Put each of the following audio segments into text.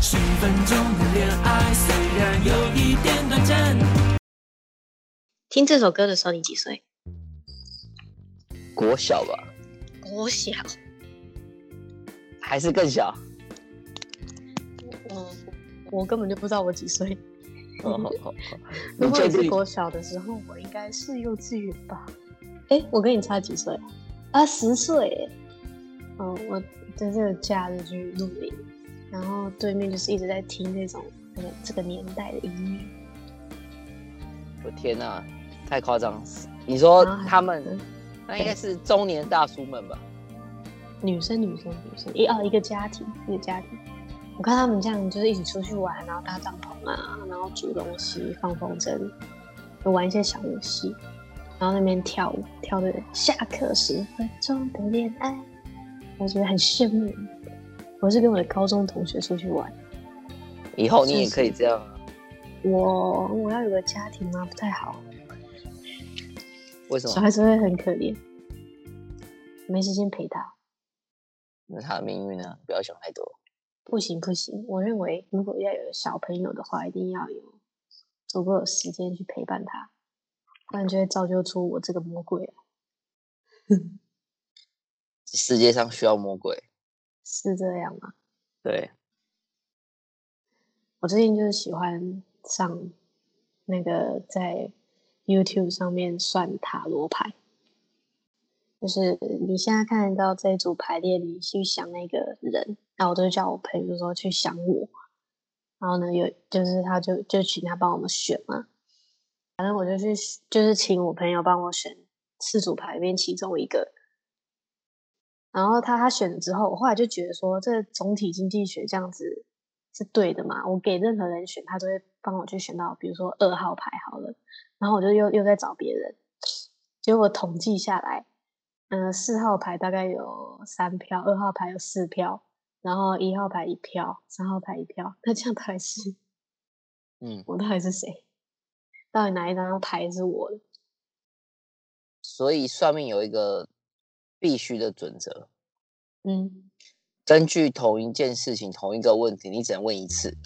十分钟的恋爱，虽然有一点短暂。听这首歌的时候，你几岁？国小吧，国小。还是更小？我我根本就不知道我几岁。如果你是？国小的时候，我应该是幼稚园吧？哎，我跟你差几岁啊？啊，十岁耶。哦，我在这个假日去露营，然后对面就是一直在听那种那个这个年代的音乐。我天哪、太夸张了！你说他们嗯那应该是中年大叔们吧？女生女生女生一哦一个家庭一个家庭，我看他们这样就是一起出去玩，然后搭帐篷啊，然后煮东西、放风筝，玩一些小游戏，然后那边跳舞，跳的下课十分钟的恋爱，我觉得很羡慕。我是跟我的高中同学出去玩，以后你也可以这样啊？我我要有个家庭吗？不太好，为什么？小孩子会很可怜，没时间陪他。那他的命运呢？不要想太多。不行不行，我认为如果要有小朋友的话，一定要有足够的时间去陪伴他，不然就会造就出我这个魔鬼啊。世界上需要魔鬼，是这样吗？对，我最近就是喜欢上那个在 YouTube 上面算塔罗牌，就是你现在看得到这一组排列，你去想那个人，然后我就叫我朋友说去想我，然后呢有就是他就就请他帮我们选嘛，反正我就去就是请我朋友帮我选四组牌里面其中一个，然后他他选了之后，我后来就觉得说这总体经济学这样子是对的嘛，我给任何人选，他都会帮我去选到，比如说二号牌好了，然后我就又又在找别人，结果统计下来，嗯、四号牌大概有三票，二号牌有四票，然后一号牌一票，三号牌一票，那这样到底是嗯，我到底是谁？到底哪一张牌是我的？所以算命有一个必须的准则，嗯，根据同一件事情、同一个问题，你只能问一次。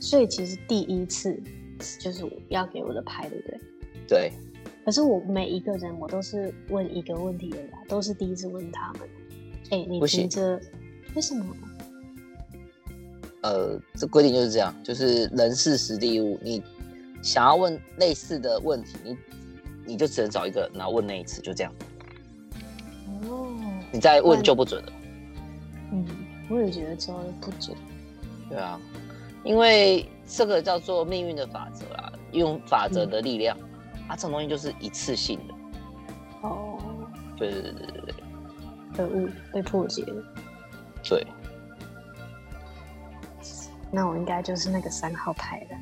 所以其实第一次就是我要给我的牌，对不对？对，可是我每一个人我都是问一个问题的呀，都是第一次问他们。哎、你不行提着为什么？呃，这规定就是这样，就是人事实地物，你想要问类似的问题，你你就只能找一个，然后问那一次，就这样，哦，你再问就不准了。嗯，我也觉得这不准。对啊，因为这个叫做命运的法则啊，用法则的力量，啊，这种东西就是一次性的。哦，对对对对对对可恶，被破解了。对，那我应该就是那个三号牌的。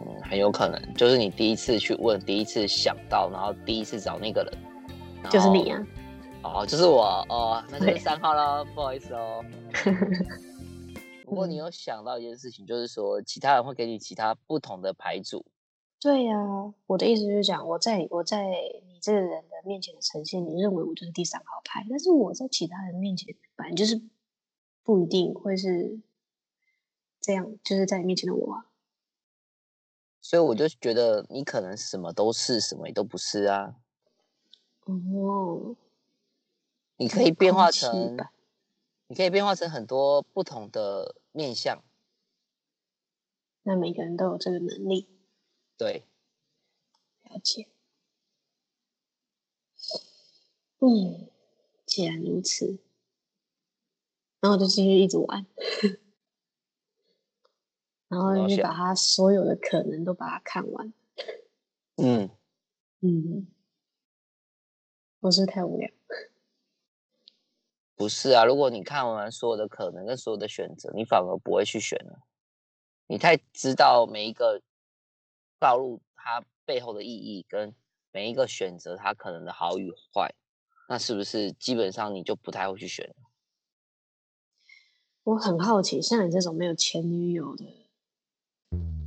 嗯，很有可能就是你第一次去问，第一次想到，然后第一次找那个人，就是你啊！哦，就是我哦，那就是三号了，不好意思哦。不过你有想到一件事情，就是说其他人会给你其他不同的牌组，对呀、我的意思就是讲，我在我在你这个人的面前的呈现，你认为我就是第三号牌，但是我在其他人面前，反正就是不一定会是这样，就是在你面前的我啊。所以我就觉得你可能什么都是，什么也都不是啊。哦，你可以变化成，你可以变化成很多不同的面相，那每个人都有这个能力，对，了解。嗯，既然如此，然后我就继续一直玩，然后就把它所有的可能都把它看完。嗯，嗯，我是不是太无聊？不是啊。如果你看完所有的可能跟所有的选择，你反而不会去选了。你太知道每一个道路它背后的意义，跟每一个选择它可能的好与坏，那是不是基本上你就不太会去选了？我很好奇，像你这种没有前女友的，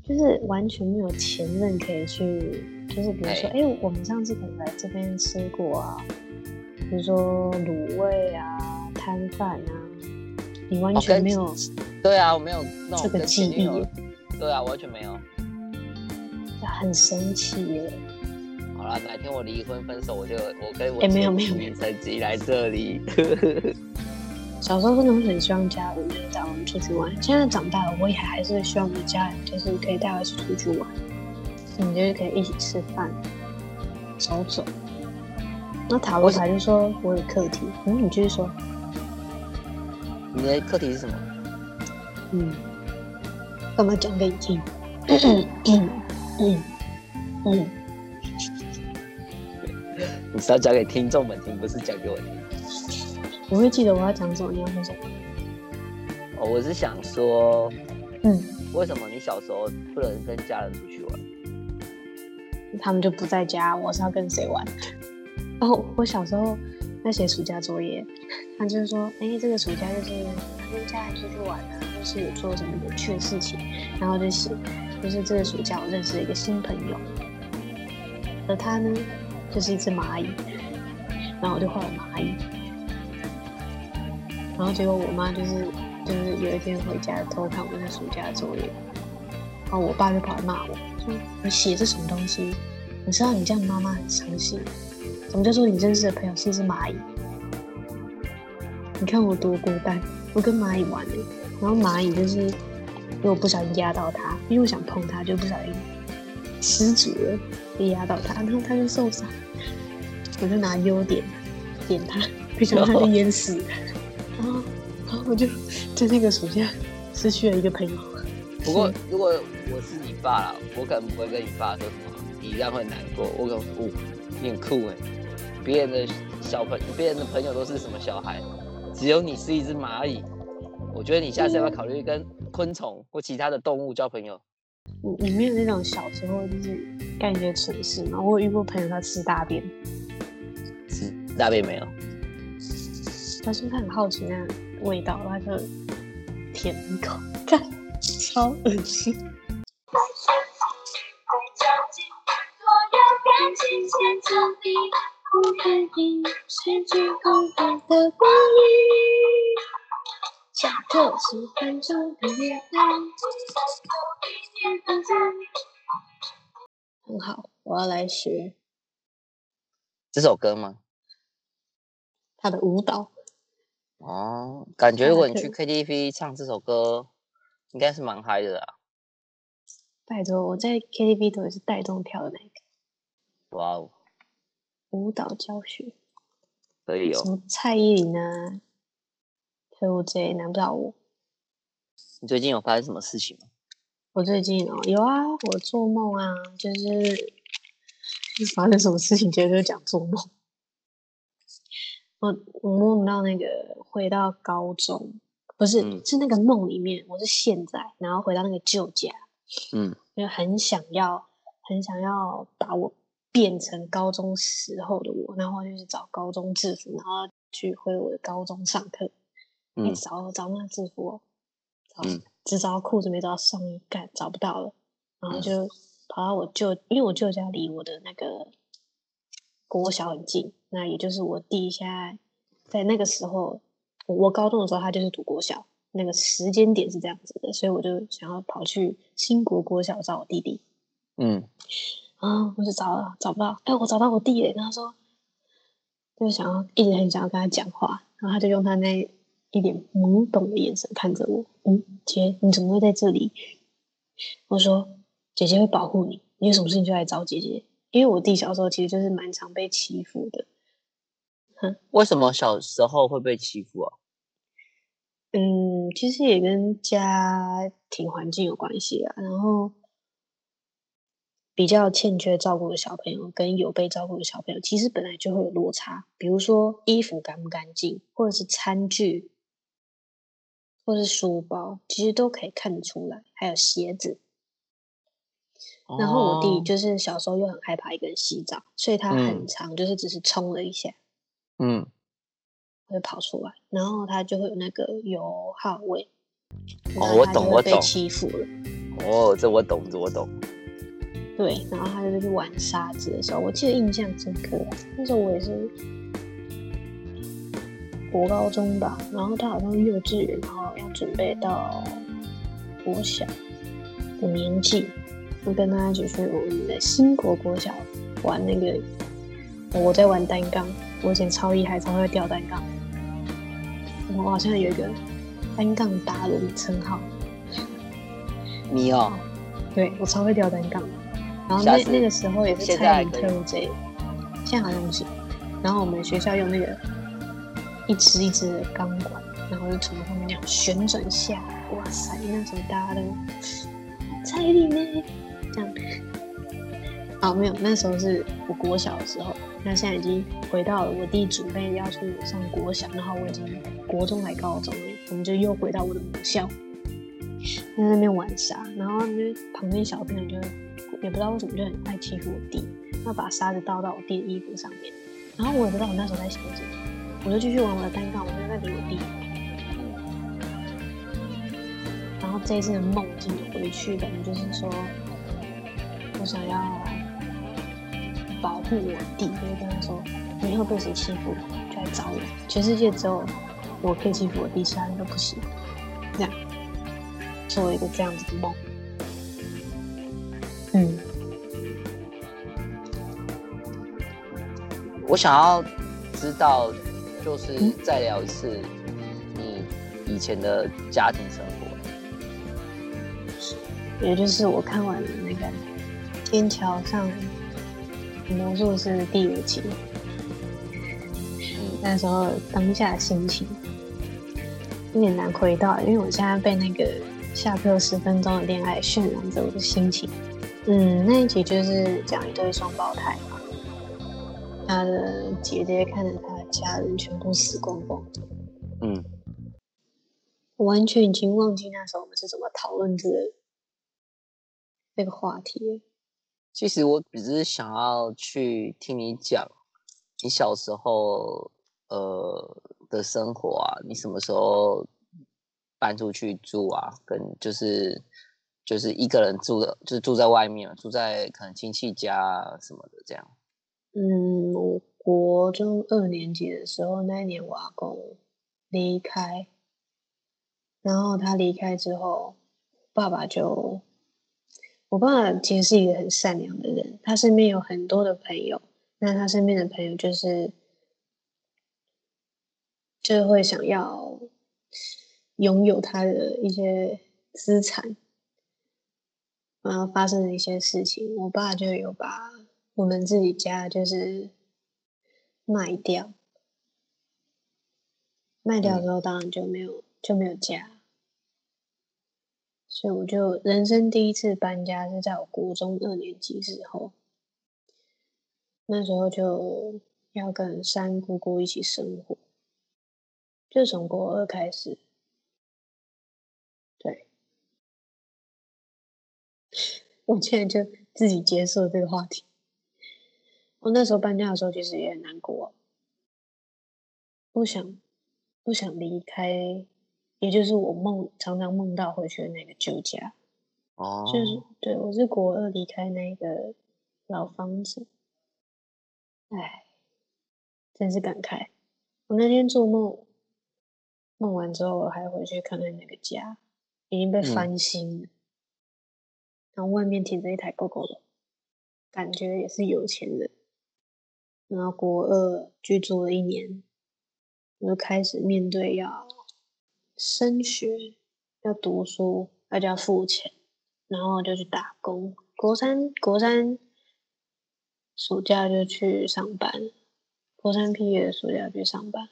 就是完全没有前任可以去，就是比如说，哎哎、我们上次可能来这边吃过啊，比如说卤味啊、摊贩啊，你完全没有，对啊，我没有那种这个记忆，对啊，完全没有。很神奇耶。好了，哪天我离婚分手，我就我跟我哎没有没有没妻趁机来这里。小时候真的会很希望家人就是带我们出去玩，现在长大了，我也还是希望我的家人就是可以带我一起出去玩，你，就是可以一起吃饭、走走。那塔罗牌就说我有课题，嗯，你继续说，你的课题是什么？嗯，干嘛讲给你听？嗯嗯嗯，你是要讲给听众们听，不是讲给我听。我会记得我要讲什么，你要说什么？哦，我是想说，嗯，为什么你小时候不能跟家人出去玩？他们就不在家，我是要跟谁玩？然后我小时候在写暑假作业，他就是说，哎、这个暑假就是跟家人出去玩啊，就是有做什么有趣的事情，然后就写，就是这个暑假我认识了一个新朋友，而他呢就是一只蚂蚁，然后我就画了蚂蚁，然后结果我妈就是就是有一天回家偷看我那暑假作业，然后我爸就跑来骂我，说你写这什么东西？你知道你这样妈妈很伤心。什么叫做你认识的朋友是一只蚂蚁？你看我多孤单，我跟蚂蚁玩呢、然后蚂蚁就是因为我不小心压到它，因为我想碰它，就不小心失足了，被压到它，然后它就受伤。我就拿优点点它，没想到它就淹死。然后，然后我就在那个暑假失去了一个朋友。不过如果我是你爸，我可能不会跟你爸说什么，你这样会难过。我可能哦，你很酷哎，别人的小朋别人的朋友都是什么小孩，只有你是一只蚂蚁。我觉得你下次要不要考虑跟昆虫或其他的动物交朋友？你你没有那种小时候就是干一些蠢事吗？我有遇过朋友他吃大便，吃大便没有？他说他很好奇那个味道，他就舔一口，看超恶心。感情牵着你，不愿意失去空白的光阴。下课十分钟的恋爱，很好，我要来学这首歌吗？他的舞蹈。哦，感觉如果你去 KTV 唱这首歌，应该是蛮嗨的啦。拜托，我在 KTV 都也是带动跳的那个哇哦，舞蹈教学，可以哦。什么蔡依林啊，特务 J 难不倒我。你最近有发生什么事情吗？我最近哦有啊，我做梦啊，就是发生什么事情，就讲做梦。我我梦到那个回到高中，不是、嗯是那个梦里面，我是现在，然后回到那个旧家，嗯，就很想要很想要把我变成高中时候的我，然后就是找高中制服，然后去回我的高中上课。嗯。一找找那个制服哦，找、嗯。只找到裤子没找到上衣，干找不到了，然后嗯。就跑到我舅，因为我舅家离我的那个国小很近，那也就是我弟现在在那个时候，我我高中的时候他就是读国小，那个时间点是这样子的，所以我就想要跑去新国国小找我弟弟，嗯，啊，我就找了找不到，哎，我找到我弟了，然后他说，就想要一直很想要跟他讲话，然后他就用他那一脸懵懂的眼神看着我，嗯，姐，你怎么会在这里？我说，姐姐会保护你，你有什么事情就来找姐姐，因为我弟小时候其实就是蛮常被欺负的，哼为什么小时候会被欺负啊？嗯，其实也跟家庭环境有关系啊。然后比较欠缺照顾的小朋友跟有被照顾的小朋友，其实本来就会有落差。比如说衣服干不干净，或者是餐具，或是书包，其实都可以看得出来。还有鞋子。然后我弟哦就是小时候又很害怕一个人洗澡，所以他很嗯长就是只是冲了一下，嗯，会跑出来，然后他就会有那个油耗味。哦我懂我懂欺负了。哦，这我懂，这我懂。对，然后他就去玩沙子的时候，我记得印象深刻。那时候我也是国高中吧，然后他好像幼稚园，然后要准备到国小的年纪，我跟他一起去我们的新国国小玩那个，我在玩单杠，我以前超厉害，超会吊单杠，我好像有一个单杠达人称号，你哦，对我超会吊单杠。的，然后那那个时候也是现在蔡依林还可以特务 J，现在好像不行。然后我们学校用那个一支一支的钢管，然后就从后面那样旋转下来，哇塞！那时候大家都蔡依林呢，这样。哦，没有，那时候是我国小的时候，那现在已经回到了我弟准备要去上国小，然后我已经国中来高中了，我们就又回到我的母校，在那边玩沙，然后那旁边小朋友就也不知道为什么就很爱欺负我弟，要把沙子倒到我弟的衣服上面，然后我也不知道我那时候在想什么，我就继续玩我的单杠，我就在理我弟。然后这一次的梦境回去，感觉就是说，我想要保护我弟，就是跟他说，你以后被谁欺负就来找我，全世界只有我可以欺负我弟，其他人都不行。这样，做一个这样子的梦。嗯，我想要知道，就是嗯再聊一次你以前的家庭生活。也就是我看完了那个《天桥上魔术师》第五集，嗯，那时候当下的心情有点难回到，因为我现在被那个下课十分钟的恋爱渲染着我的心情。嗯，那一集就是讲一对双胞胎嘛，他的姐姐看着他的家人全部死光光，嗯，我完全已经忘记那时候我们是怎么讨论这个这个话题了。其实我只是想要去听你讲你小时候呃的生活啊，你什么时候搬出去住啊？跟就是就是一个人住的，就是住在外面，住在可能亲戚家什么的这样。嗯，我国中二年级的时候，那一年我阿公离开，然后他离开之后，爸爸就，我爸爸其实是一个很善良的人，他身边有很多的朋友，那他身边的朋友就是，就会想要拥有他的一些资产，然后发生了一些事情，我爸就有把我们自己家就是卖掉，卖掉之后当然就没有就没有家，所以我就人生第一次搬家是在我国中二年级时候，那时候就要跟三姑姑一起生活，就从国二开始，我现在就自己接受这个话题。我那时候搬家的时候，其实也很难过，不想不想离开，也就是我梦常常梦到回去的那个旧家。哦，就是对我是国二离开那个老房子，唉，真是感慨。我那天做梦，梦完之后我还回去看看那个家，已经被嗯翻新了，然后外面停着一台 GoGo 的，感觉也是有钱人。然后国二居住了一年，我就开始面对要升学、要读书，而且要付钱。然后就去打工。国三国三暑假就去上班，国三毕业的暑假去上班。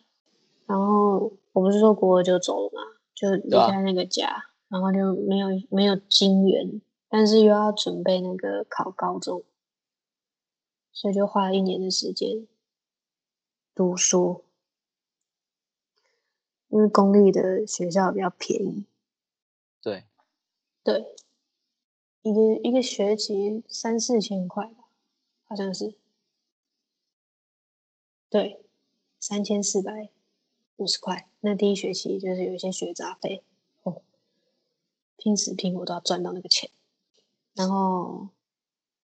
然后我不是说国二就走了嘛，就离开那个家，然后就没有没有金源，但是又要准备那个考高中，所以就花了一年的时间读书。因为公立的学校比较便宜，对，对，一个一个学期三四千块吧，好像是，对，三千四百五十块。那第一学期就是有一些学杂费，哦，拼死拼活都要赚到那个钱。然后